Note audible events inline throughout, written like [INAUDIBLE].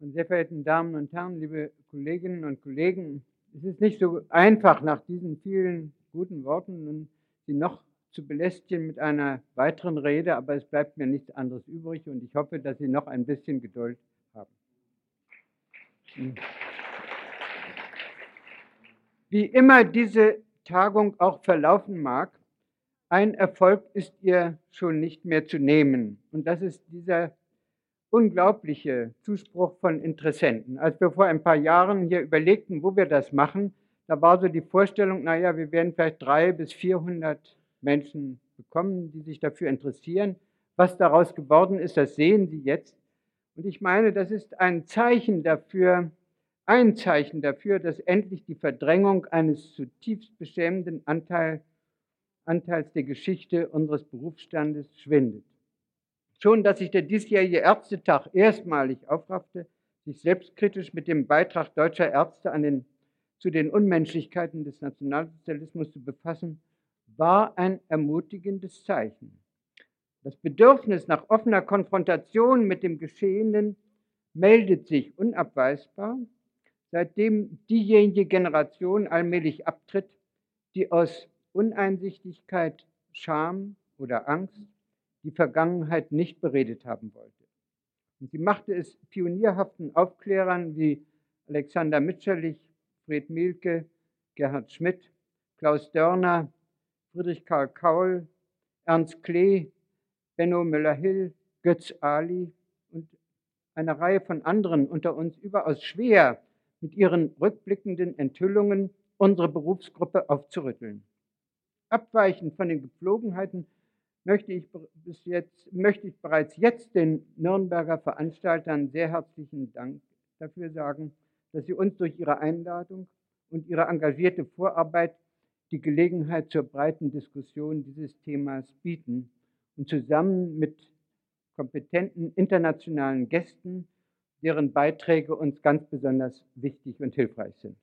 Meine sehr verehrten Damen und Herren, liebe Kolleginnen und Kollegen, es ist nicht so einfach, nach diesen vielen guten Worten nun Sie noch zu belästigen mit einer weiteren Rede, aber es bleibt mir nichts anderes übrig und ich hoffe, dass Sie noch ein bisschen Geduld haben. Wie immer diese Tagung auch verlaufen mag, ein Erfolg ist ihr schon nicht mehr zu nehmen. Und das ist dieser unglaubliche Zuspruch von Interessenten. Als wir vor ein paar Jahren hier überlegten, wo wir das machen, da war so die Vorstellung, naja, wir werden vielleicht drei bis 400 Menschen bekommen, die sich dafür interessieren. Was daraus geworden ist, das sehen Sie jetzt. Und ich meine, das ist ein Zeichen dafür, ein Zeichen dafür, dass endlich die Verdrängung eines zutiefst beschämenden Anteil, Anteils der Geschichte unseres Berufsstandes schwindet. Schon, dass sich der diesjährige Ärztetag erstmalig aufraffte, sich selbstkritisch mit dem Beitrag deutscher Ärzte an den, zu den Unmenschlichkeiten des Nationalsozialismus zu befassen, war ein ermutigendes Zeichen. Das Bedürfnis nach offener Konfrontation mit dem Geschehenen meldet sich unabweisbar, seitdem diejenige Generation allmählich abtritt, die aus Uneinsichtigkeit, Scham oder Angst die Vergangenheit nicht beredet haben wollte. Und sie machte es pionierhaften Aufklärern wie Alexander Mitscherlich, Fred Mielke, Gerhard Schmidt, Klaus Dörner, Friedrich Karl Kaul, Ernst Klee, Benno Müller-Hill, Götz Ali und eine Reihe von anderen unter uns überaus schwer, mit ihren rückblickenden Enthüllungen unsere Berufsgruppe aufzurütteln. Abweichend von den Gepflogenheiten möchte ich, bis jetzt, möchte ich bereits jetzt den Nürnberger Veranstaltern sehr herzlichen Dank dafür sagen, dass sie uns durch ihre Einladung und ihre engagierte Vorarbeit die Gelegenheit zur breiten Diskussion dieses Themas bieten und zusammen mit kompetenten internationalen Gästen, deren Beiträge uns ganz besonders wichtig und hilfreich sind.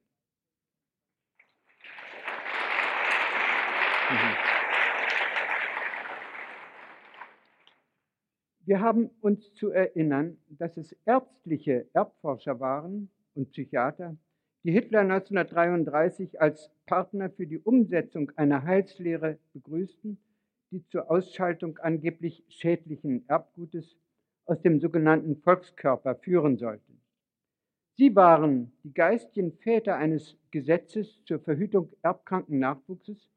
Mhm. Wir haben uns zu erinnern, dass es ärztliche Erbforscher waren und Psychiater, die Hitler 1933 als Partner für die Umsetzung einer Heilslehre begrüßten, die zur Ausschaltung angeblich schädlichen Erbgutes aus dem sogenannten Volkskörper führen sollte. Sie waren die geistigen Väter eines Gesetzes zur Verhütung erbkranken Nachwuchses,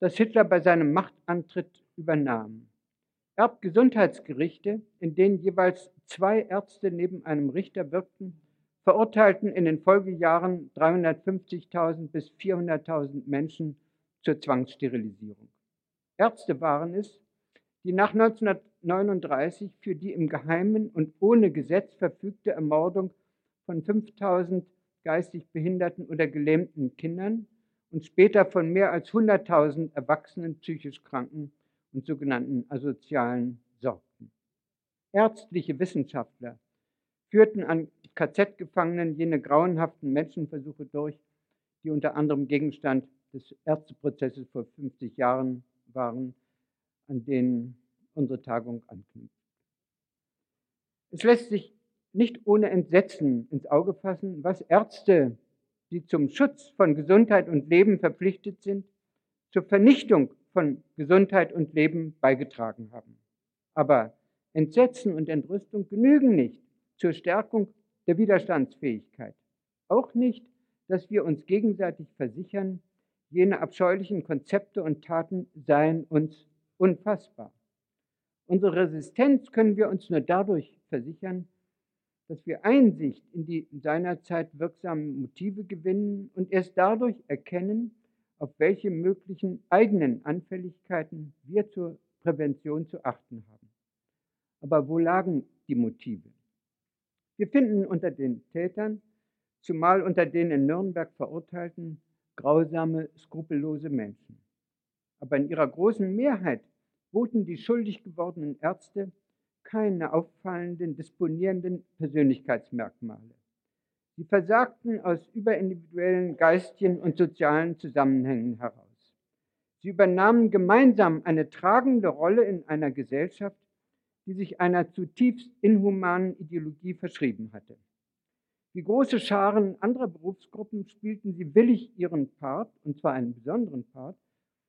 das Hitler bei seinem Machtantritt übernahm. Erbgesundheitsgerichte, in denen jeweils zwei Ärzte neben einem Richter wirkten, verurteilten in den Folgejahren 350.000 bis 400.000 Menschen zur Zwangssterilisierung. Ärzte waren es, die nach 1939 für die im Geheimen und ohne Gesetz verfügte Ermordung von 5000 geistig behinderten oder gelähmten Kindern und später von mehr als 100.000 erwachsenen psychisch Kranken und sogenannten asozialen sorgten. Ärztliche Wissenschaftler führten an KZ-Gefangenen jene grauenhaften Menschenversuche durch, die unter anderem Gegenstand des Ärzteprozesses vor 50 Jahren waren, an denen unsere Tagung anknüpft. Es lässt sich nicht ohne Entsetzen ins Auge fassen, was Ärzte, die zum Schutz von Gesundheit und Leben verpflichtet sind, zur Vernichtung von Gesundheit und Leben beigetragen haben. Aber Entsetzen und Entrüstung genügen nicht zur Stärkung der Widerstandsfähigkeit. Auch nicht, dass wir uns gegenseitig versichern, jene abscheulichen Konzepte und Taten seien uns unfassbar. Unsere Resistenz können wir uns nur dadurch versichern, dass wir Einsicht in die seinerzeit wirksamen Motive gewinnen und erst dadurch erkennen, auf welche möglichen eigenen Anfälligkeiten wir zur Prävention zu achten haben. Aber wo lagen die Motive? Wir finden unter den Tätern, zumal unter den in Nürnberg verurteilten, grausame, skrupellose Menschen. Aber in ihrer großen Mehrheit boten die schuldig gewordenen Ärzte keine auffallenden, disponierenden Persönlichkeitsmerkmale. Sie versagten aus überindividuellen geistigen und sozialen Zusammenhängen heraus. Sie übernahmen gemeinsam eine tragende Rolle in einer Gesellschaft, die sich einer zutiefst inhumanen Ideologie verschrieben hatte. Wie große Scharen anderer Berufsgruppen spielten sie willig ihren Part, und zwar einen besonderen Part,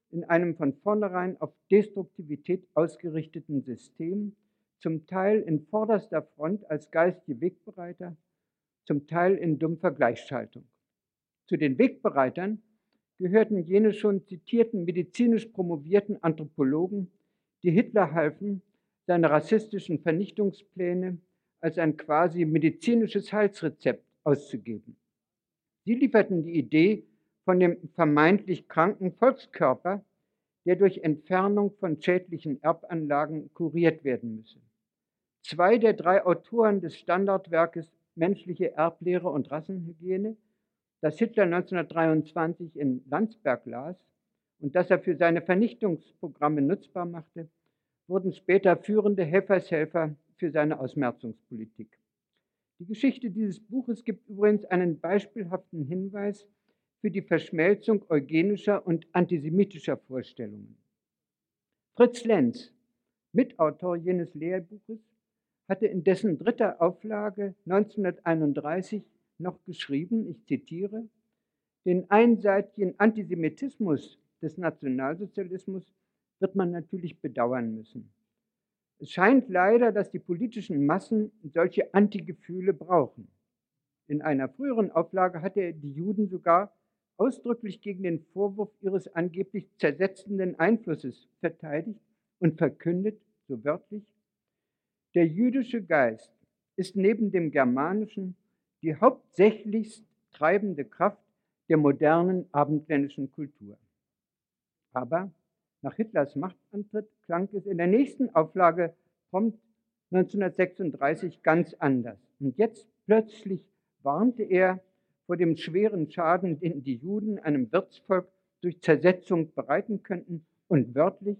in einem von vornherein auf Destruktivität ausgerichteten System, zum Teil in vorderster Front als geistige Wegbereiter, zum Teil in dumpfer Gleichschaltung. Zu den Wegbereitern gehörten jene schon zitierten medizinisch promovierten Anthropologen, die Hitler halfen, seine rassistischen Vernichtungspläne als ein quasi medizinisches Heilsrezept auszugeben. Sie lieferten die Idee von dem vermeintlich kranken Volkskörper, der durch Entfernung von schädlichen Erbanlagen kuriert werden müsse. Zwei der drei Autoren des Standardwerkes Menschliche Erblehre und Rassenhygiene, das Hitler 1923 in Landsberg las und das er für seine Vernichtungsprogramme nutzbar machte, wurden später führende Helfershelfer für seine Ausmerzungspolitik. Die Geschichte dieses Buches gibt übrigens einen beispielhaften Hinweis für die Verschmelzung eugenischer und antisemitischer Vorstellungen. Fritz Lenz, Mitautor jenes Lehrbuches, hatte in dessen dritter Auflage 1931 noch geschrieben, ich zitiere, den einseitigen Antisemitismus des Nationalsozialismus wird man natürlich bedauern müssen. Es scheint leider, dass die politischen Massen solche Antigefühle brauchen. In einer früheren Auflage hatte er die Juden sogar ausdrücklich gegen den Vorwurf ihres angeblich zersetzenden Einflusses verteidigt und verkündet, so wörtlich, der jüdische Geist ist neben dem germanischen die hauptsächlichst treibende Kraft der modernen abendländischen Kultur. Aber nach Hitlers Machtantritt klang es in der nächsten Auflage prompt 1936 ganz anders. Und jetzt plötzlich warnte er vor dem schweren Schaden, den die Juden einem Wirtsvolk durch Zersetzung bereiten könnten und wörtlich,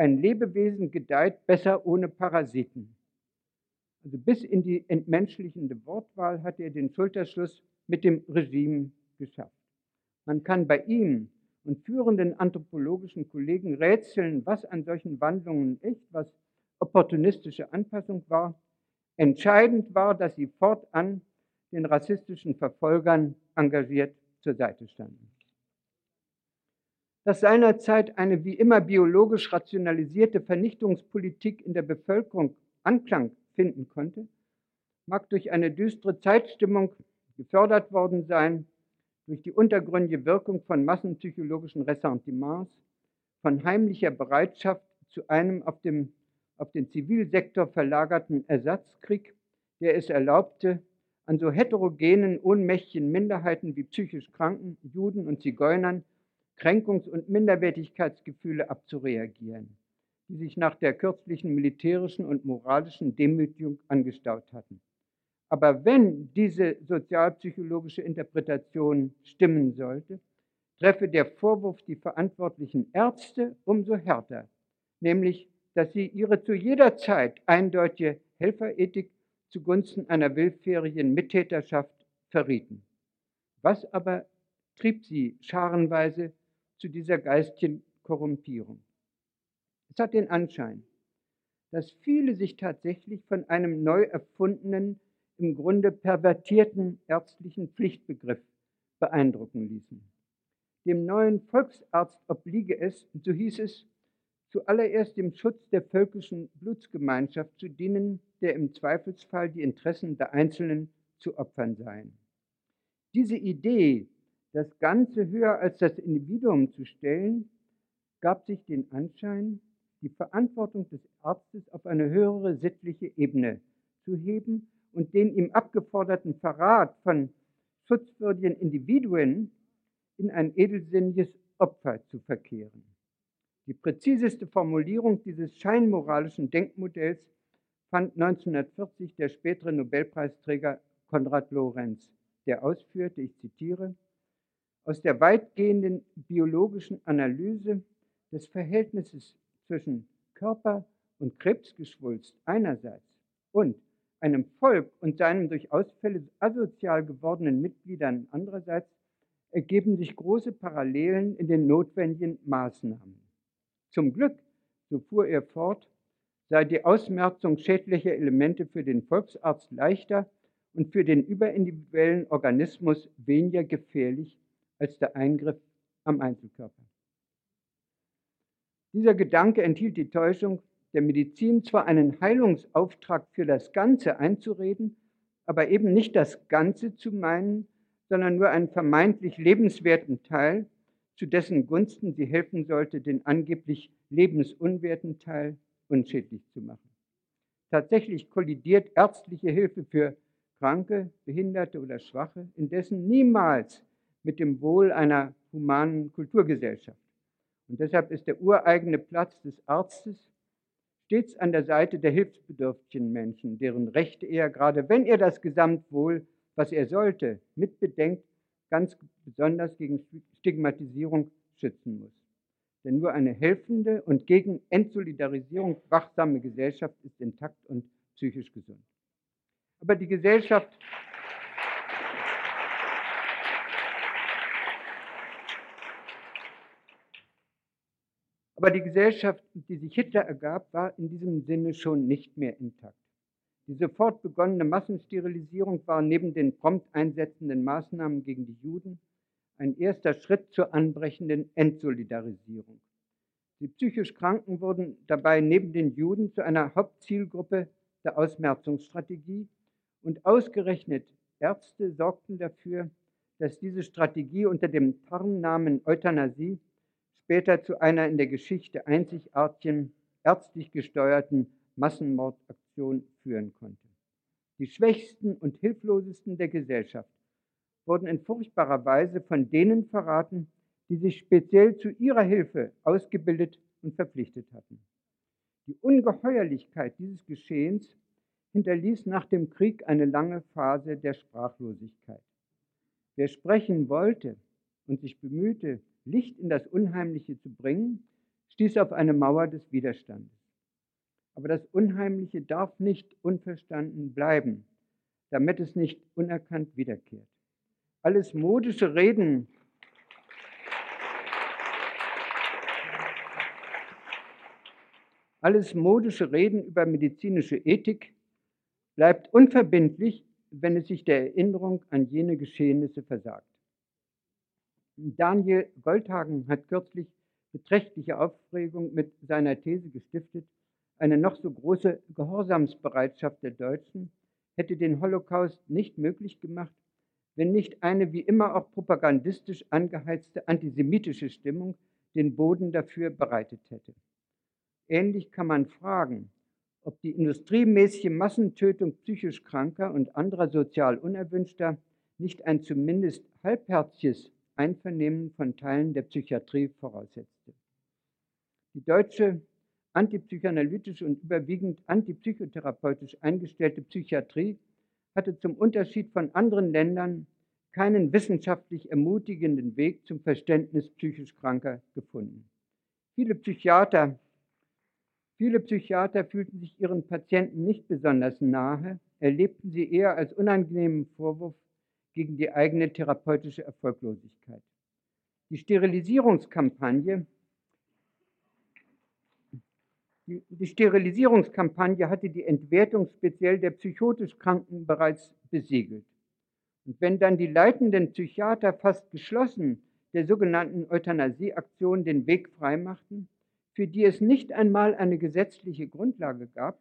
ein Lebewesen gedeiht besser ohne Parasiten. Also bis in die entmenschlichende Wortwahl hat er den Schulterschluss mit dem Regime geschafft. Man kann bei ihm und führenden anthropologischen Kollegen rätseln, was an solchen Wandlungen echt, was opportunistische Anpassung war. Entscheidend war, dass sie fortan den rassistischen Verfolgern engagiert zur Seite standen. Dass seinerzeit eine wie immer biologisch rationalisierte Vernichtungspolitik in der Bevölkerung Anklang finden konnte, mag durch eine düstere Zeitstimmung gefördert worden sein, durch die untergründige Wirkung von massenpsychologischen Ressentiments, von heimlicher Bereitschaft zu einem auf, dem, auf den Zivilsektor verlagerten Ersatzkrieg, der es erlaubte, an so heterogenen, ohnmächtigen Minderheiten wie psychisch Kranken, Juden und Zigeunern Kränkungs- und Minderwertigkeitsgefühle abzureagieren, die sich nach der kürzlichen militärischen und moralischen Demütigung angestaut hatten. Aber wenn diese sozialpsychologische Interpretation stimmen sollte, treffe der Vorwurf die verantwortlichen Ärzte umso härter, nämlich, dass sie ihre zu jeder Zeit eindeutige Helferethik zugunsten einer willfährigen Mittäterschaft verrieten. Was aber trieb sie scharenweise zu dieser geistigen Korrumpierung? Es hat den Anschein, dass viele sich tatsächlich von einem neu erfundenen im Grunde pervertierten ärztlichen Pflichtbegriff beeindrucken ließen. Dem neuen Volksarzt obliege es, so hieß es, zuallererst dem Schutz der völkischen Blutsgemeinschaft zu dienen, der im Zweifelsfall die Interessen der Einzelnen zu opfern seien. Diese Idee, das Ganze höher als das Individuum zu stellen, gab sich den Anschein, die Verantwortung des Arztes auf eine höhere sittliche Ebene zu heben und den ihm abgeforderten Verrat von schutzwürdigen Individuen in ein edelsinniges Opfer zu verkehren. Die präziseste Formulierung dieses scheinmoralischen Denkmodells fand 1940 der spätere Nobelpreisträger Konrad Lorenz, der ausführte, ich zitiere, aus der weitgehenden biologischen Analyse des Verhältnisses zwischen Körper und Krebsgeschwulst einerseits und einem Volk und seinen durch Ausfälle asozial gewordenen Mitgliedern andererseits ergeben sich große Parallelen in den notwendigen Maßnahmen. Zum Glück, so fuhr er fort, sei die Ausmerzung schädlicher Elemente für den Volksarzt leichter und für den überindividuellen Organismus weniger gefährlich als der Eingriff am Einzelkörper. Dieser Gedanke enthielt die Täuschung, der Medizin zwar einen Heilungsauftrag für das Ganze einzureden, aber eben nicht das Ganze zu meinen, sondern nur einen vermeintlich lebenswerten Teil, zu dessen Gunsten sie helfen sollte, den angeblich lebensunwerten Teil unschädlich zu machen. Tatsächlich kollidiert ärztliche Hilfe für Kranke, Behinderte oder Schwache indessen niemals mit dem Wohl einer humanen Kulturgesellschaft. Und deshalb ist der ureigene Platz des Arztes stets an der Seite der hilfsbedürftigen Menschen, deren Rechte er, gerade wenn er das Gesamtwohl, was er sollte, mitbedenkt, ganz besonders gegen Stigmatisierung schützen muss. Denn nur eine helfende und gegen Entsolidarisierung wachsame Gesellschaft ist intakt und psychisch gesund. Aber die Gesellschaft Aber die Gesellschaft, die sich Hitler ergab, war in diesem Sinne schon nicht mehr intakt. Die sofort begonnene Massensterilisierung war neben den prompt einsetzenden Maßnahmen gegen die Juden ein erster Schritt zur anbrechenden Entsolidarisierung. Die psychisch Kranken wurden dabei neben den Juden zu einer Hauptzielgruppe der Ausmerzungsstrategie und ausgerechnet Ärzte sorgten dafür, dass diese Strategie unter dem Tarnnamen Euthanasie später zu einer in der Geschichte einzigartigen, ärztlich gesteuerten Massenmordaktion führen konnte. Die Schwächsten und Hilflosesten der Gesellschaft wurden in furchtbarer Weise von denen verraten, die sich speziell zu ihrer Hilfe ausgebildet und verpflichtet hatten. Die Ungeheuerlichkeit dieses Geschehens hinterließ nach dem Krieg eine lange Phase der Sprachlosigkeit. Wer sprechen wollte und sich bemühte, Licht in das Unheimliche zu bringen, stieß auf eine Mauer des Widerstandes. Aber das Unheimliche darf nicht unverstanden bleiben, damit es nicht unerkannt wiederkehrt. Alles modische Reden Alles modische Reden über medizinische Ethik bleibt unverbindlich, wenn es sich der Erinnerung an jene Geschehnisse versagt. Daniel Goldhagen hat kürzlich beträchtliche Aufregung mit seiner These gestiftet, eine noch so große Gehorsamsbereitschaft der Deutschen hätte den Holocaust nicht möglich gemacht, wenn nicht eine wie immer auch propagandistisch angeheizte antisemitische Stimmung den Boden dafür bereitet hätte. Ähnlich kann man fragen, ob die industriemäßige Massentötung psychisch Kranker und anderer sozial Unerwünschter nicht ein zumindest halbherziges Einvernehmen von Teilen der Psychiatrie voraussetzte. Die deutsche antipsychoanalytische und überwiegend antipsychotherapeutisch eingestellte Psychiatrie hatte zum Unterschied von anderen Ländern keinen wissenschaftlich ermutigenden Weg zum Verständnis psychisch Kranker gefunden. Viele Psychiater, viele Psychiater fühlten sich ihren Patienten nicht besonders nahe, erlebten sie eher als unangenehmen Vorwurf gegen die eigene therapeutische Erfolglosigkeit. Die Sterilisierungskampagne, die, Sterilisierungskampagne hatte die Entwertung speziell der psychotisch Kranken bereits besiegelt. Und wenn dann die leitenden Psychiater fast geschlossen der sogenannten Euthanasieaktion den Weg freimachten, für die es nicht einmal eine gesetzliche Grundlage gab,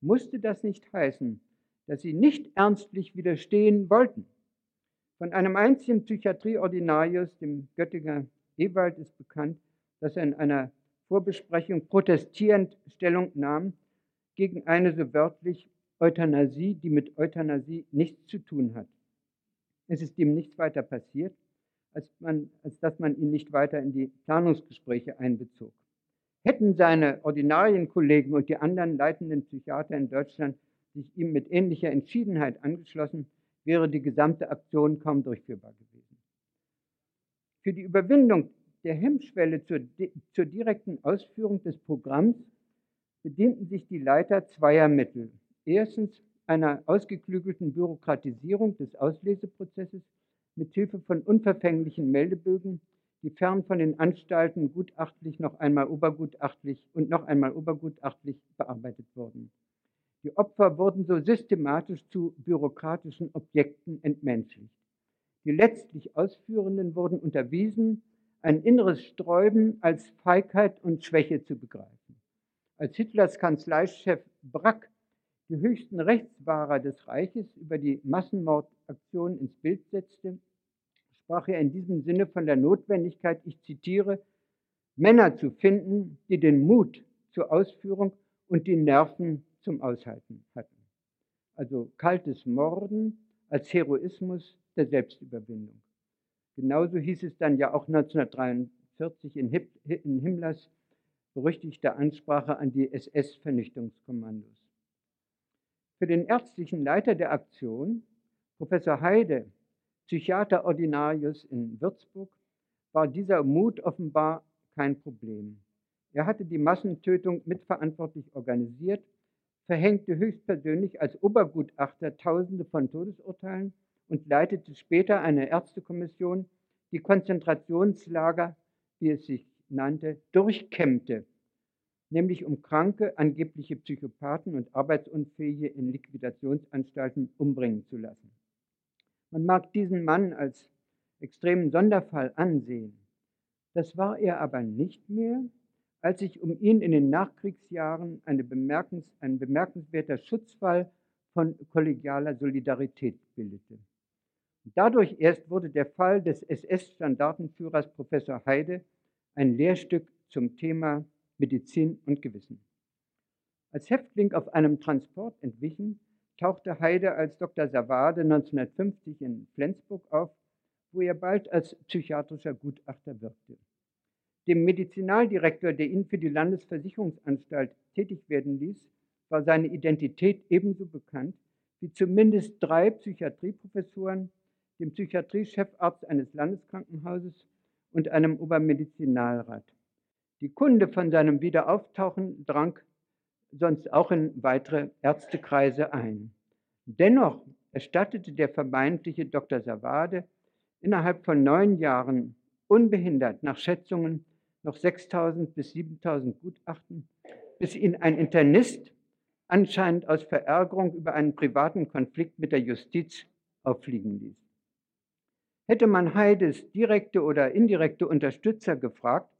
musste das nicht heißen, dass sie nicht ernstlich widerstehen wollten. Von einem einzigen Psychiatrieordinarius, dem Göttinger Ewald, ist bekannt, dass er in einer Vorbesprechung protestierend Stellung nahm gegen eine so wörtlich Euthanasie, die mit Euthanasie nichts zu tun hat. Es ist ihm nichts weiter passiert, als, man, als dass man ihn nicht weiter in die Planungsgespräche einbezog. Hätten seine Ordinarienkollegen und die anderen leitenden Psychiater in Deutschland sich ihm mit ähnlicher Entschiedenheit angeschlossen, wäre die gesamte Aktion kaum durchführbar gewesen. Für die Überwindung der Hemmschwelle zur, zur direkten Ausführung des Programms bedienten sich die Leiter zweier Mittel. Erstens einer ausgeklügelten Bürokratisierung des Ausleseprozesses mit Hilfe von unverfänglichen Meldebögen, die fern von den Anstalten gutachtlich noch einmal obergutachtlich und noch einmal obergutachtlich bearbeitet wurden. Die Opfer wurden so systematisch zu bürokratischen Objekten entmenschlicht. Die letztlich Ausführenden wurden unterwiesen, ein inneres Sträuben als Feigheit und Schwäche zu begreifen. Als Hitlers Kanzleichef Brack die höchsten Rechtswahrer des Reiches über die Massenmordaktion ins Bild setzte, sprach er in diesem Sinne von der Notwendigkeit, ich zitiere, Männer zu finden, die den Mut zur Ausführung und die Nerven zum Aushalten hatten. Also kaltes Morden als Heroismus der Selbstüberwindung. Genauso hieß es dann ja auch 1943 in, Himmlers berüchtigter Ansprache an die SS-Vernichtungskommandos. Für den ärztlichen Leiter der Aktion, Professor Heide, Psychiater Ordinarius in Würzburg, war dieser Mut offenbar kein Problem. Er hatte die Massentötung mitverantwortlich organisiert, verhängte höchstpersönlich als Obergutachter Tausende von Todesurteilen und leitete später eine Ärztekommission, die Konzentrationslager, wie es sich nannte, durchkämmte nämlich um kranke, angebliche Psychopathen und Arbeitsunfähige in Liquidationsanstalten umbringen zu lassen. Man mag diesen Mann als extremen Sonderfall ansehen. Das war er aber nicht mehr, als sich um ihn in den Nachkriegsjahren bemerkens, ein bemerkenswerter Schutzfall von kollegialer Solidarität bildete. Dadurch erst wurde der Fall des SS-Standartenführers Professor Heide ein Lehrstück zum Thema Medizin und Gewissen. Als Häftling auf einem Transport entwichen, tauchte Heide als Dr. Savade 1950 in Flensburg auf, wo er bald als psychiatrischer Gutachter wirkte. Dem Medizinaldirektor, der ihn für die Landesversicherungsanstalt tätig werden ließ, war seine Identität ebenso bekannt wie zumindest drei Psychiatrieprofessoren, dem Psychiatriechefarzt eines Landeskrankenhauses und einem Obermedizinalrat. Die Kunde von seinem Wiederauftauchen drang sonst auch in weitere Ärztekreise ein. Dennoch erstattete der vermeintliche Dr. Savade innerhalb von neun Jahren unbehindert nach Schätzungen noch 6000 bis 7000 Gutachten, bis ihn ein Internist anscheinend aus Verärgerung über einen privaten Konflikt mit der Justiz auffliegen ließ. Hätte man Heides direkte oder indirekte Unterstützer gefragt,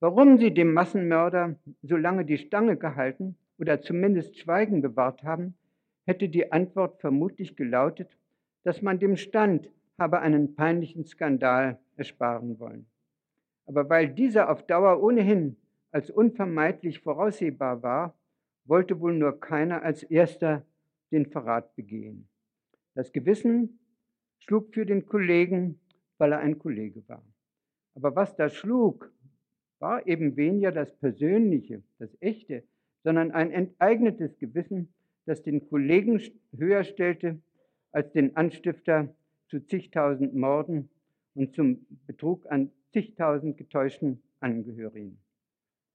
Warum sie dem Massenmörder so lange die Stange gehalten oder zumindest Schweigen bewahrt haben, hätte die Antwort vermutlich gelautet, dass man dem Stand habe einen peinlichen Skandal ersparen wollen. Aber weil dieser auf Dauer ohnehin als unvermeidlich voraussehbar war, wollte wohl nur keiner als erster den Verrat begehen. Das Gewissen schlug für den Kollegen, weil er ein Kollege war. Aber was da schlug, war eben weniger das Persönliche, das Echte, sondern ein enteignetes Gewissen, das den Kollegen höher stellte als den Anstifter zu zigtausend Morden und zum Betrug an zigtausend getäuschten Angehörigen.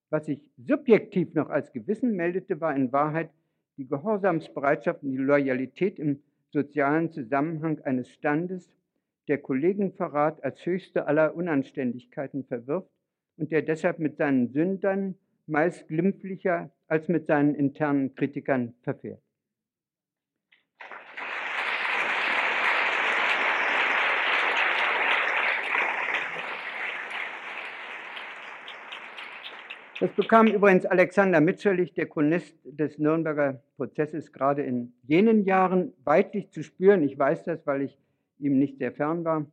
Was sich subjektiv noch als Gewissen meldete, war in Wahrheit die Gehorsamsbereitschaft und die Loyalität im sozialen Zusammenhang eines Standes, der Kollegenverrat als höchste aller Unanständigkeiten verwirft und der deshalb mit seinen Sündern meist glimpflicher als mit seinen internen Kritikern verfährt. Das bekam übrigens Alexander Mitscherlich, der Chronist des Nürnberger Prozesses, gerade in jenen Jahren weitlich zu spüren. Ich weiß das, weil ich ihm nicht sehr fern war.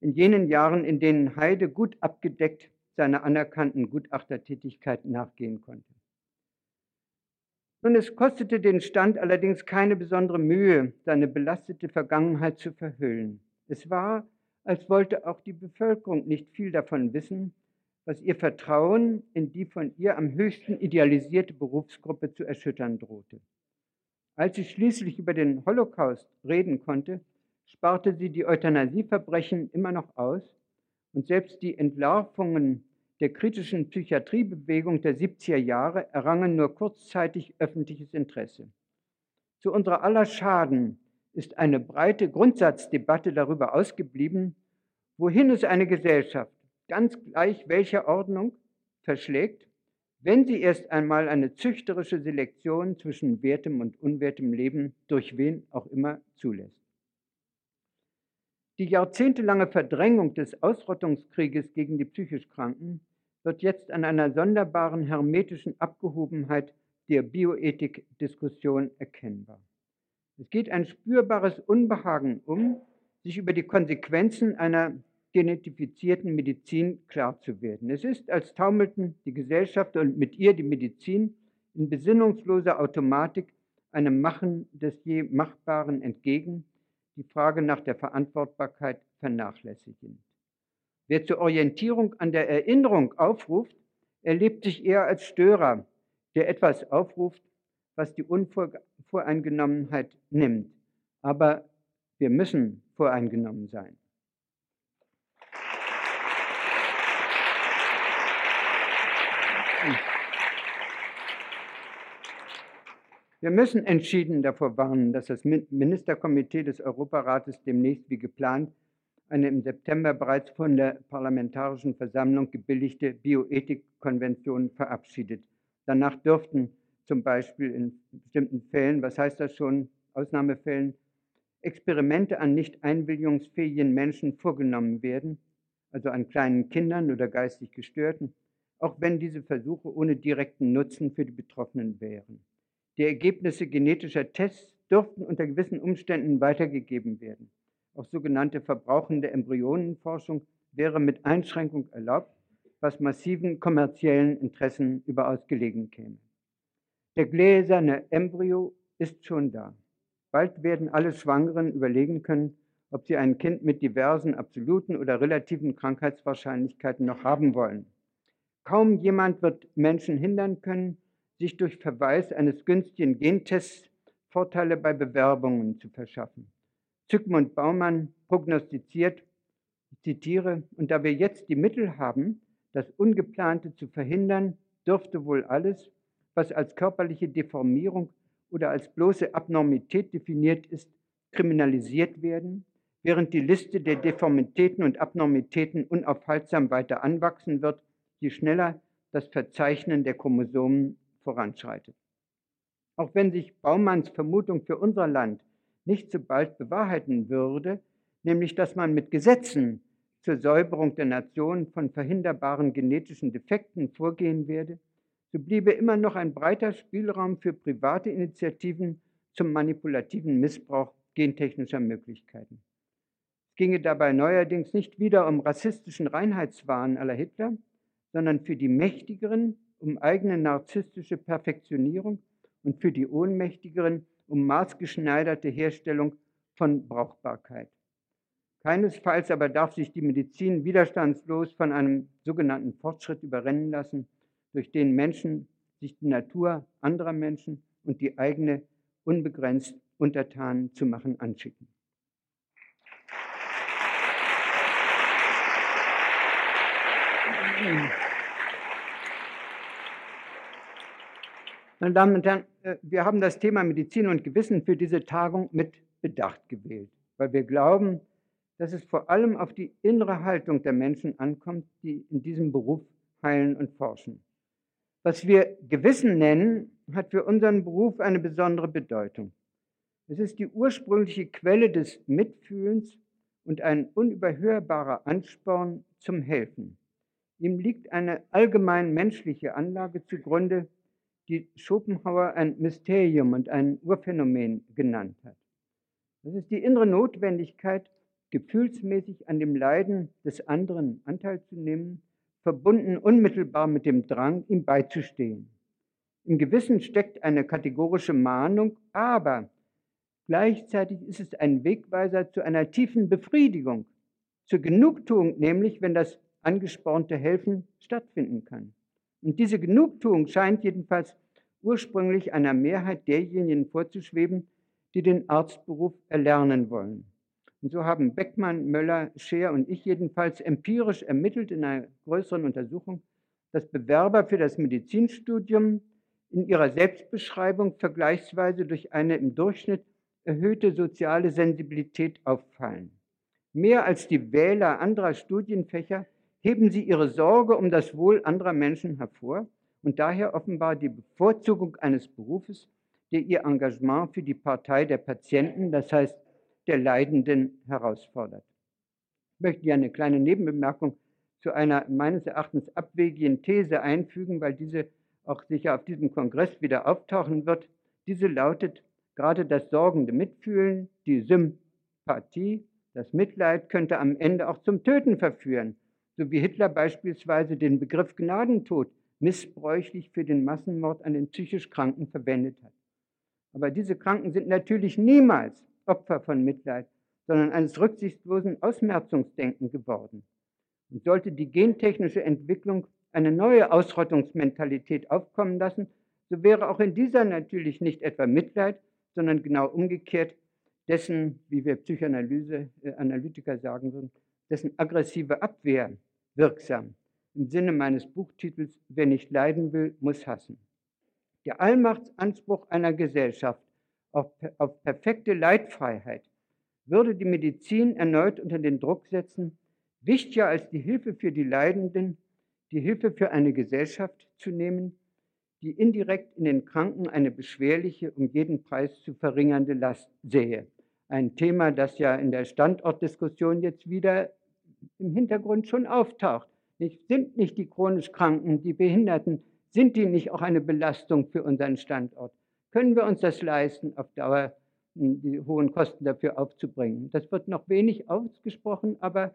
In jenen Jahren, in denen Heide gut abgedeckt seiner anerkannten Gutachtertätigkeit nachgehen konnte. Nun, es kostete den Stand allerdings keine besondere Mühe, seine belastete Vergangenheit zu verhüllen. Es war, als wollte auch die Bevölkerung nicht viel davon wissen, was ihr Vertrauen in die von ihr am höchsten idealisierte Berufsgruppe zu erschüttern drohte. Als sie schließlich über den Holocaust reden konnte, sparte sie die Euthanasieverbrechen immer noch aus und selbst die Entlarvungen der kritischen Psychiatriebewegung der 70er Jahre errangen nur kurzzeitig öffentliches Interesse. Zu unserer aller Schaden ist eine breite Grundsatzdebatte darüber ausgeblieben, wohin es eine Gesellschaft, ganz gleich welcher Ordnung, verschlägt, wenn sie erst einmal eine züchterische Selektion zwischen wertem und unwertem Leben durch wen auch immer zulässt. Die jahrzehntelange Verdrängung des Ausrottungskrieges gegen die psychisch Kranken wird jetzt an einer sonderbaren hermetischen Abgehobenheit der Bioethik-Diskussion erkennbar. Es geht ein spürbares Unbehagen um, sich über die Konsequenzen einer genetifizierten Medizin klar zu werden. Es ist, als taumelten die Gesellschaft und mit ihr die Medizin in besinnungsloser Automatik einem Machen des je Machbaren entgegen, die Frage nach der Verantwortbarkeit vernachlässigend. Wer zur Orientierung an der Erinnerung aufruft, erlebt sich eher als Störer, der etwas aufruft, was die Unvoreingenommenheit nimmt. Aber wir müssen voreingenommen sein. Wir müssen entschieden davor warnen, dass das Ministerkomitee des Europarates demnächst wie geplant eine im September bereits von der Parlamentarischen Versammlung gebilligte Bioethikkonvention verabschiedet. Danach dürften zum Beispiel in bestimmten Fällen, was heißt das schon, Ausnahmefällen, Experimente an nicht einwilligungsfähigen Menschen vorgenommen werden, also an kleinen Kindern oder geistig Gestörten, auch wenn diese Versuche ohne direkten Nutzen für die Betroffenen wären. Die Ergebnisse genetischer Tests dürften unter gewissen Umständen weitergegeben werden. Auch sogenannte verbrauchende Embryonenforschung wäre mit Einschränkung erlaubt, was massiven kommerziellen Interessen überaus gelegen käme. Der gläserne Embryo ist schon da. Bald werden alle Schwangeren überlegen können, ob sie ein Kind mit diversen absoluten oder relativen Krankheitswahrscheinlichkeiten noch haben wollen. Kaum jemand wird Menschen hindern können, sich durch Verweis eines günstigen Gentests Vorteile bei Bewerbungen zu verschaffen. Zygmunt Baumann prognostiziert, ich zitiere, und da wir jetzt die Mittel haben, das Ungeplante zu verhindern, dürfte wohl alles, was als körperliche Deformierung oder als bloße Abnormität definiert ist, kriminalisiert werden, während die Liste der Deformitäten und Abnormitäten unaufhaltsam weiter anwachsen wird, je schneller das Verzeichnen der Chromosomen voranschreitet. Auch wenn sich Baumanns Vermutung für unser Land nicht so bald bewahrheiten würde, nämlich dass man mit Gesetzen zur Säuberung der Nation von verhinderbaren genetischen Defekten vorgehen werde, so bliebe immer noch ein breiter Spielraum für private Initiativen zum manipulativen Missbrauch gentechnischer Möglichkeiten. Es ginge dabei neuerdings nicht wieder um rassistischen Reinheitswahn aller Hitler, sondern für die Mächtigeren um eigene narzisstische Perfektionierung und für die Ohnmächtigeren um maßgeschneiderte Herstellung von Brauchbarkeit. Keinesfalls aber darf sich die Medizin widerstandslos von einem sogenannten Fortschritt überrennen lassen, durch den Menschen sich die Natur anderer Menschen und die eigene unbegrenzt untertan zu machen anschicken. Meine Damen und Herren, äh, wir haben das Thema Medizin und Gewissen für diese Tagung mit Bedacht gewählt, weil wir glauben, dass es vor allem auf die innere Haltung der Menschen ankommt, die in diesem Beruf heilen und forschen. Was wir Gewissen nennen, hat für unseren Beruf eine besondere Bedeutung. Es ist die ursprüngliche Quelle des Mitfühlens und ein unüberhörbarer Ansporn zum Helfen. Ihm liegt eine allgemein menschliche Anlage zugrunde, die Schopenhauer ein Mysterium und ein Urphänomen genannt hat. Das ist die innere Notwendigkeit, gefühlsmäßig an dem Leiden des anderen Anteil zu nehmen, verbunden unmittelbar mit dem Drang, ihm beizustehen. Im Gewissen steckt eine kategorische Mahnung, aber gleichzeitig ist es ein Wegweiser zu einer tiefen Befriedigung, zur Genugtuung nämlich, wenn das angespornte Helfen stattfinden kann. Und diese Genugtuung scheint jedenfalls ursprünglich einer Mehrheit derjenigen vorzuschweben, die den Arztberuf erlernen wollen. Und so haben Beckmann, Möller, Scheer und ich jedenfalls empirisch ermittelt in einer größeren Untersuchung, dass Bewerber für das Medizinstudium in ihrer Selbstbeschreibung vergleichsweise durch eine im Durchschnitt erhöhte soziale Sensibilität auffallen. Mehr als die Wähler anderer Studienfächer heben sie ihre Sorge um das Wohl anderer Menschen hervor und daher offenbar die Bevorzugung eines Berufes, der ihr Engagement für die Partei der Patienten, das heißt der Leidenden, herausfordert. Ich möchte hier eine kleine Nebenbemerkung zu einer meines Erachtens abwegigen These einfügen, weil diese auch sicher auf diesem Kongress wieder auftauchen wird. Diese lautet, gerade das sorgende Mitfühlen, die Sympathie, das Mitleid könnte am Ende auch zum Töten verführen, so wie Hitler beispielsweise den Begriff Gnadentod missbräuchlich für den Massenmord an den psychisch Kranken verwendet hat. Aber diese Kranken sind natürlich niemals Opfer von Mitleid, sondern eines rücksichtslosen Ausmerzungsdenken geworden. Und sollte die gentechnische Entwicklung eine neue Ausrottungsmentalität aufkommen lassen, so wäre auch in dieser natürlich nicht etwa Mitleid, sondern genau umgekehrt dessen, wie wir Psychoanalytiker äh, sagen würden, dessen aggressive Abwehr wirksam. Im Sinne meines Buchtitels, wer nicht leiden will, muss hassen. Der Allmachtsanspruch einer Gesellschaft auf, auf perfekte Leidfreiheit würde die Medizin erneut unter den Druck setzen, wichtiger als die Hilfe für die Leidenden, die Hilfe für eine Gesellschaft zu nehmen, die indirekt in den Kranken eine beschwerliche, um jeden Preis zu verringernde Last sähe. Ein Thema, das ja in der Standortdiskussion jetzt wieder im Hintergrund schon auftaucht. Nicht, sind nicht die chronisch Kranken, die Behinderten, sind die nicht auch eine Belastung für unseren Standort? Können wir uns das leisten, auf Dauer hm, die hohen Kosten dafür aufzubringen? Das wird noch wenig ausgesprochen, aber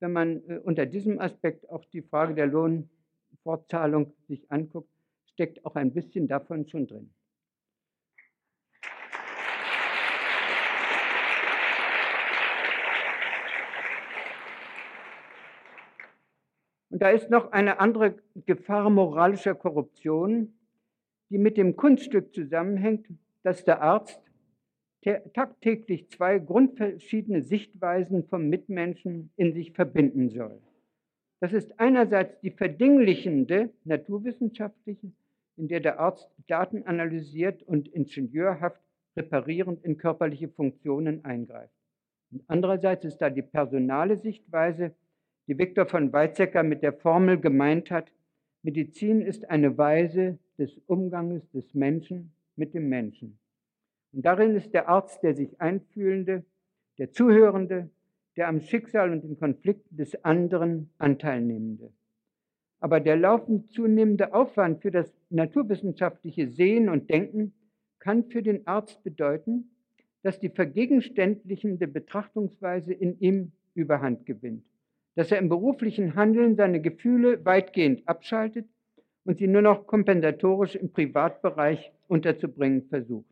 wenn man äh, unter diesem Aspekt auch die Frage der Lohnfortzahlung sich anguckt, steckt auch ein bisschen davon schon drin. Und da ist noch eine andere Gefahr moralischer Korruption, die mit dem Kunststück zusammenhängt, dass der Arzt tagtäglich zwei grundverschiedene Sichtweisen vom Mitmenschen in sich verbinden soll. Das ist einerseits die verdinglichende naturwissenschaftliche, in der der Arzt Daten analysiert und ingenieurhaft reparierend in körperliche Funktionen eingreift. Und andererseits ist da die personale Sichtweise, die Viktor von Weizsäcker mit der Formel gemeint hat, Medizin ist eine Weise des Umganges des Menschen mit dem Menschen. Und darin ist der Arzt der sich Einfühlende, der Zuhörende, der am Schicksal und den Konflikten des anderen Anteilnehmende. Aber der laufend zunehmende Aufwand für das naturwissenschaftliche Sehen und Denken kann für den Arzt bedeuten, dass die vergegenständlichende Betrachtungsweise in ihm Überhand gewinnt, dass er im beruflichen Handeln seine Gefühle weitgehend abschaltet und sie nur noch kompensatorisch im Privatbereich unterzubringen versucht.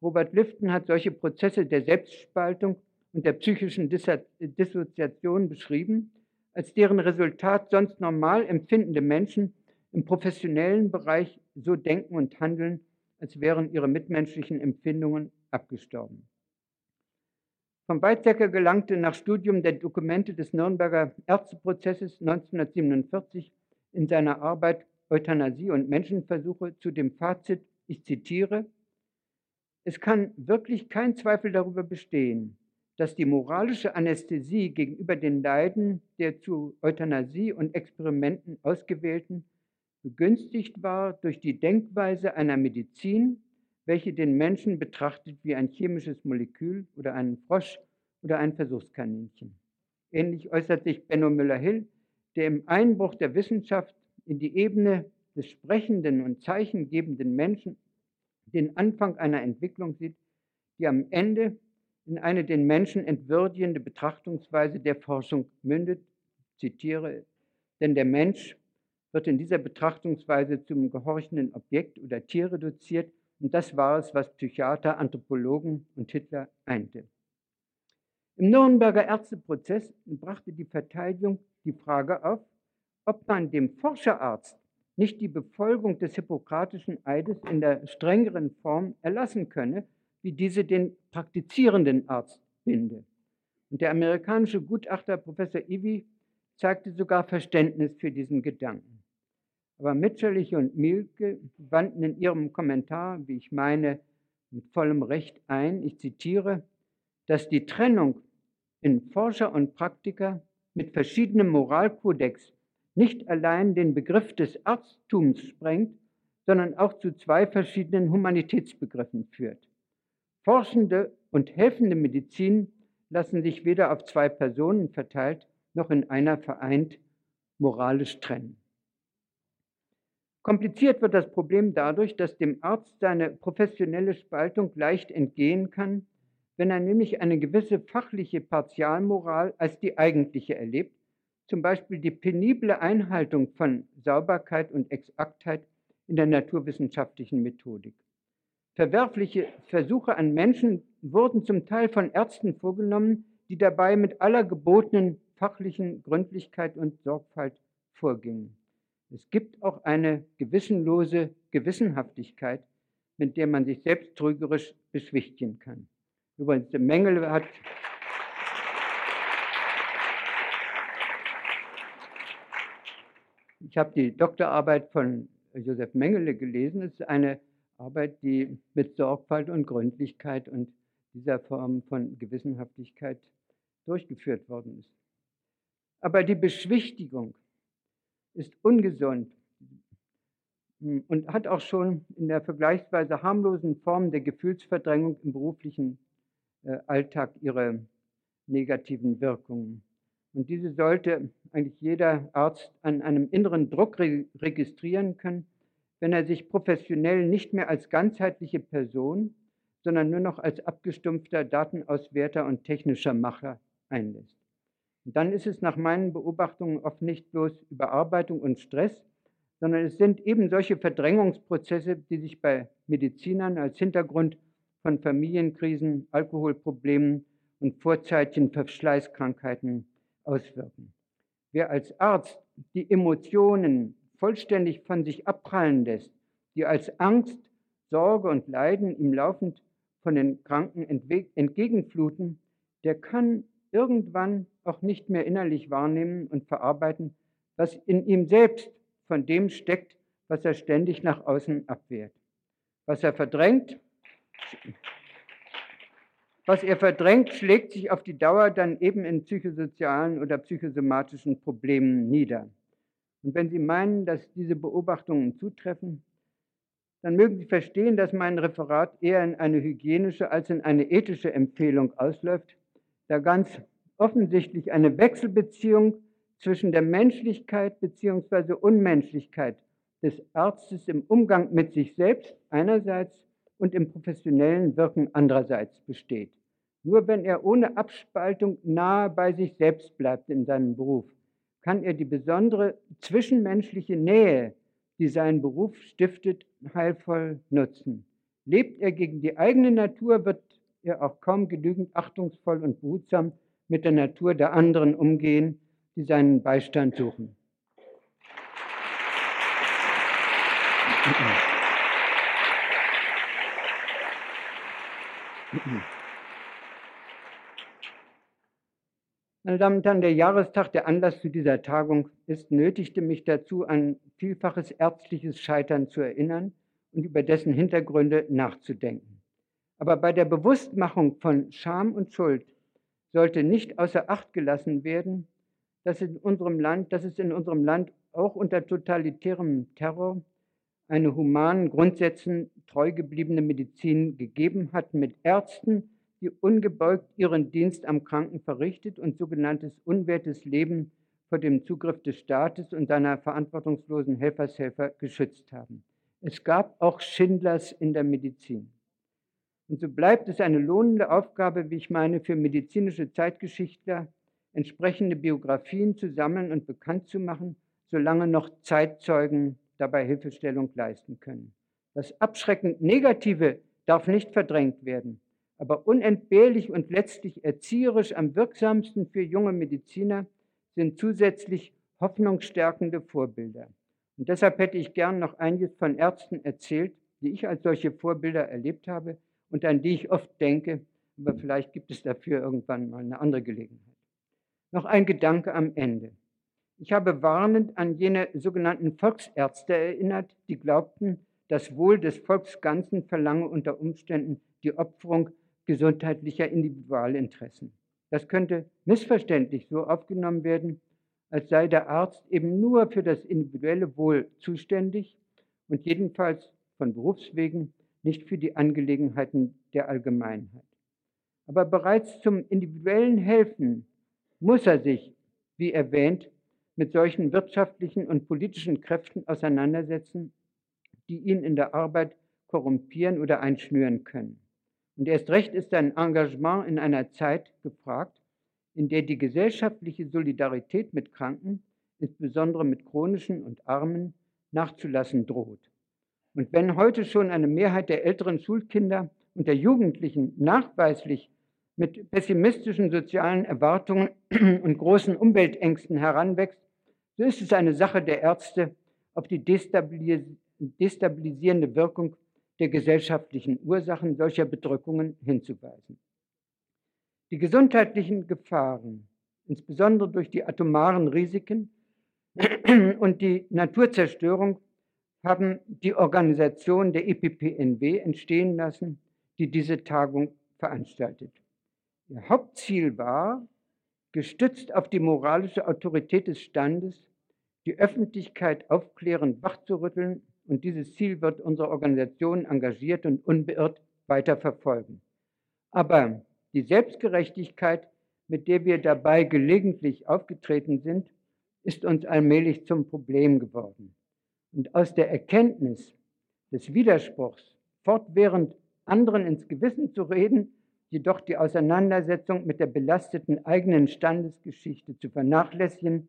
Robert Lifton hat solche Prozesse der Selbstspaltung und der psychischen Dissoziation beschrieben, als deren Resultat sonst normal empfindende Menschen im professionellen Bereich so denken und handeln, als wären ihre mitmenschlichen Empfindungen abgestorben. Von Weizsäcker gelangte nach Studium der Dokumente des Nürnberger Ärzteprozesses 1947 in seiner Arbeit Euthanasie und Menschenversuche zu dem Fazit, ich zitiere, es kann wirklich kein Zweifel darüber bestehen, dass die moralische Anästhesie gegenüber den Leiden der zu Euthanasie und Experimenten ausgewählten begünstigt war durch die Denkweise einer Medizin, welche den Menschen betrachtet wie ein chemisches Molekül oder einen Frosch oder ein Versuchskaninchen. Ähnlich äußert sich Benno Müller-Hill, der im Einbruch der Wissenschaft in die Ebene des sprechenden und zeichengebenden Menschen den Anfang einer Entwicklung sieht, die am Ende in eine den Menschen entwürdigende Betrachtungsweise der Forschung mündet. Zitiere, denn der Mensch wird in dieser Betrachtungsweise zum gehorchenden Objekt oder Tier reduziert und das war es, was Psychiater, Anthropologen und Hitler einte. Im Nürnberger Ärzteprozess brachte die Verteidigung die Frage auf, ob man dem Forscherarzt nicht die Befolgung des hippokratischen Eides in der strengeren Form erlassen könne, wie diese den praktizierenden Arzt binde. Und der amerikanische Gutachter Professor Ivy zeigte sogar Verständnis für diesen Gedanken. Aber Mitscherlich und Mielke wandten in ihrem Kommentar, wie ich meine, mit vollem Recht ein, ich zitiere, dass die Trennung in Forscher und Praktiker mit verschiedenem Moralkodex nicht allein den Begriff des Arztums sprengt, sondern auch zu zwei verschiedenen Humanitätsbegriffen führt. Forschende und helfende Medizin lassen sich weder auf zwei Personen verteilt noch in einer vereint moralisch trennen. Kompliziert wird das Problem dadurch, dass dem Arzt seine professionelle Spaltung leicht entgehen kann, wenn er nämlich eine gewisse fachliche Partialmoral als die eigentliche erlebt, zum Beispiel die penible Einhaltung von Sauberkeit und Exaktheit in der naturwissenschaftlichen Methodik. Verwerfliche Versuche an Menschen wurden zum Teil von Ärzten vorgenommen, die dabei mit aller gebotenen fachlichen Gründlichkeit und Sorgfalt vorgingen. Es gibt auch eine gewissenlose Gewissenhaftigkeit, mit der man sich selbst trügerisch beschwichtigen kann. Übrigens, Mengele hat Ich habe die Doktorarbeit von Josef Mengele gelesen. Es ist eine Arbeit, die mit Sorgfalt und Gründlichkeit und dieser Form von Gewissenhaftigkeit durchgeführt worden ist. Aber die Beschwichtigung ist ungesund und hat auch schon in der vergleichsweise harmlosen Form der Gefühlsverdrängung im beruflichen äh, Alltag ihre negativen Wirkungen. Und diese sollte eigentlich jeder Arzt an einem inneren Druck re registrieren können, wenn er sich professionell nicht mehr als ganzheitliche Person, sondern nur noch als abgestumpfter Datenauswerter und technischer Macher einlässt. Dann ist es nach meinen Beobachtungen oft nicht bloß Überarbeitung und Stress, sondern es sind eben solche Verdrängungsprozesse, die sich bei Medizinern als Hintergrund von Familienkrisen, Alkoholproblemen und vorzeitigen Verschleißkrankheiten auswirken. Wer als Arzt die Emotionen vollständig von sich abprallen lässt, die als Angst, Sorge und Leiden ihm laufend von den Kranken entgegenfluten, der kann irgendwann auch nicht mehr innerlich wahrnehmen und verarbeiten, was in ihm selbst von dem steckt, was er ständig nach außen abwehrt. Was er verdrängt, was er verdrängt, schlägt sich auf die Dauer dann eben in psychosozialen oder psychosomatischen Problemen nieder. Und wenn Sie meinen, dass diese Beobachtungen zutreffen, dann mögen Sie verstehen, dass mein Referat eher in eine hygienische als in eine ethische Empfehlung ausläuft, da ganz offensichtlich eine Wechselbeziehung zwischen der Menschlichkeit bzw. Unmenschlichkeit des Arztes im Umgang mit sich selbst einerseits und im professionellen Wirken andererseits besteht. Nur wenn er ohne Abspaltung nahe bei sich selbst bleibt in seinem Beruf, kann er die besondere zwischenmenschliche Nähe, die sein Beruf stiftet, heilvoll nutzen. Lebt er gegen die eigene Natur, wird er auch kaum genügend achtungsvoll und behutsam mit der Natur der anderen umgehen, die seinen Beistand suchen. Meine Damen und Herren, der Jahrestag, der Anlass zu dieser Tagung ist, nötigte mich dazu, an vielfaches ärztliches Scheitern zu erinnern und über dessen Hintergründe nachzudenken. Aber bei der Bewusstmachung von Scham und Schuld sollte nicht außer Acht gelassen werden, dass, in unserem Land, dass es in unserem Land auch unter totalitärem Terror eine humanen Grundsätzen treu gebliebene Medizin gegeben hat mit Ärzten, die ungebeugt ihren Dienst am Kranken verrichtet und sogenanntes unwertes Leben vor dem Zugriff des Staates und seiner verantwortungslosen Helfershelfer geschützt haben. Es gab auch Schindlers in der Medizin. Und so bleibt es eine lohnende Aufgabe, wie ich meine, für medizinische Zeitgeschichtler, entsprechende Biografien zu sammeln und bekannt zu machen, solange noch Zeitzeugen dabei Hilfestellung leisten können. Das abschreckend Negative darf nicht verdrängt werden aber unentbehrlich und letztlich erzieherisch am wirksamsten für junge Mediziner sind zusätzlich hoffnungsstärkende Vorbilder. Und deshalb hätte ich gern noch einiges von Ärzten erzählt, die ich als solche Vorbilder erlebt habe und an die ich oft denke, aber vielleicht gibt es dafür irgendwann mal eine andere Gelegenheit. Noch ein Gedanke am Ende. Ich habe warnend an jene sogenannten Volksärzte erinnert, die glaubten, das Wohl des Volks Ganzen verlange unter Umständen die Opferung gesundheitlicher Individualinteressen. Das könnte missverständlich so aufgenommen werden, als sei der Arzt eben nur für das individuelle Wohl zuständig und jedenfalls von Berufswegen nicht für die Angelegenheiten der Allgemeinheit. Aber bereits zum individuellen Helfen muss er sich, wie erwähnt, mit solchen wirtschaftlichen und politischen Kräften auseinandersetzen, die ihn in der Arbeit korrumpieren oder einschnüren können. Und erst recht ist sein Engagement in einer Zeit gefragt, in der die gesellschaftliche Solidarität mit Kranken, insbesondere mit chronischen und Armen, nachzulassen droht. Und wenn heute schon eine Mehrheit der älteren Schulkinder und der Jugendlichen nachweislich mit pessimistischen sozialen Erwartungen [CLEARS THROAT] und großen Umweltängsten heranwächst, so ist es eine Sache der Ärzte, auf die destabilisierende Wirkung der gesellschaftlichen Ursachen solcher Bedrückungen hinzuweisen. Die gesundheitlichen Gefahren, insbesondere durch die atomaren Risiken [CLEARS THROAT] und die Naturzerstörung, haben die Organisation der EPPNW entstehen lassen, die diese Tagung veranstaltet. Ihr Hauptziel war, gestützt auf die moralische Autorität des Standes, die Öffentlichkeit aufklärend wachzurütteln und dieses Ziel wird unsere Organisation engagiert und unbeirrt weiter verfolgen. Aber die Selbstgerechtigkeit, mit der wir dabei gelegentlich aufgetreten sind, ist uns allmählich zum Problem geworden. Und aus der Erkenntnis des Widerspruchs, fortwährend anderen ins Gewissen zu reden, jedoch die Auseinandersetzung mit der belasteten eigenen Standesgeschichte zu vernachlässigen,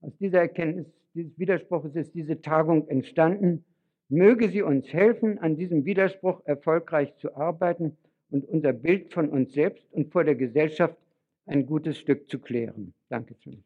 aus dieser Erkenntnis dieses Widerspruchs ist diese Tagung entstanden. Möge sie uns helfen, an diesem Widerspruch erfolgreich zu arbeiten und unser Bild von uns selbst und vor der Gesellschaft ein gutes Stück zu klären. Dankeschön.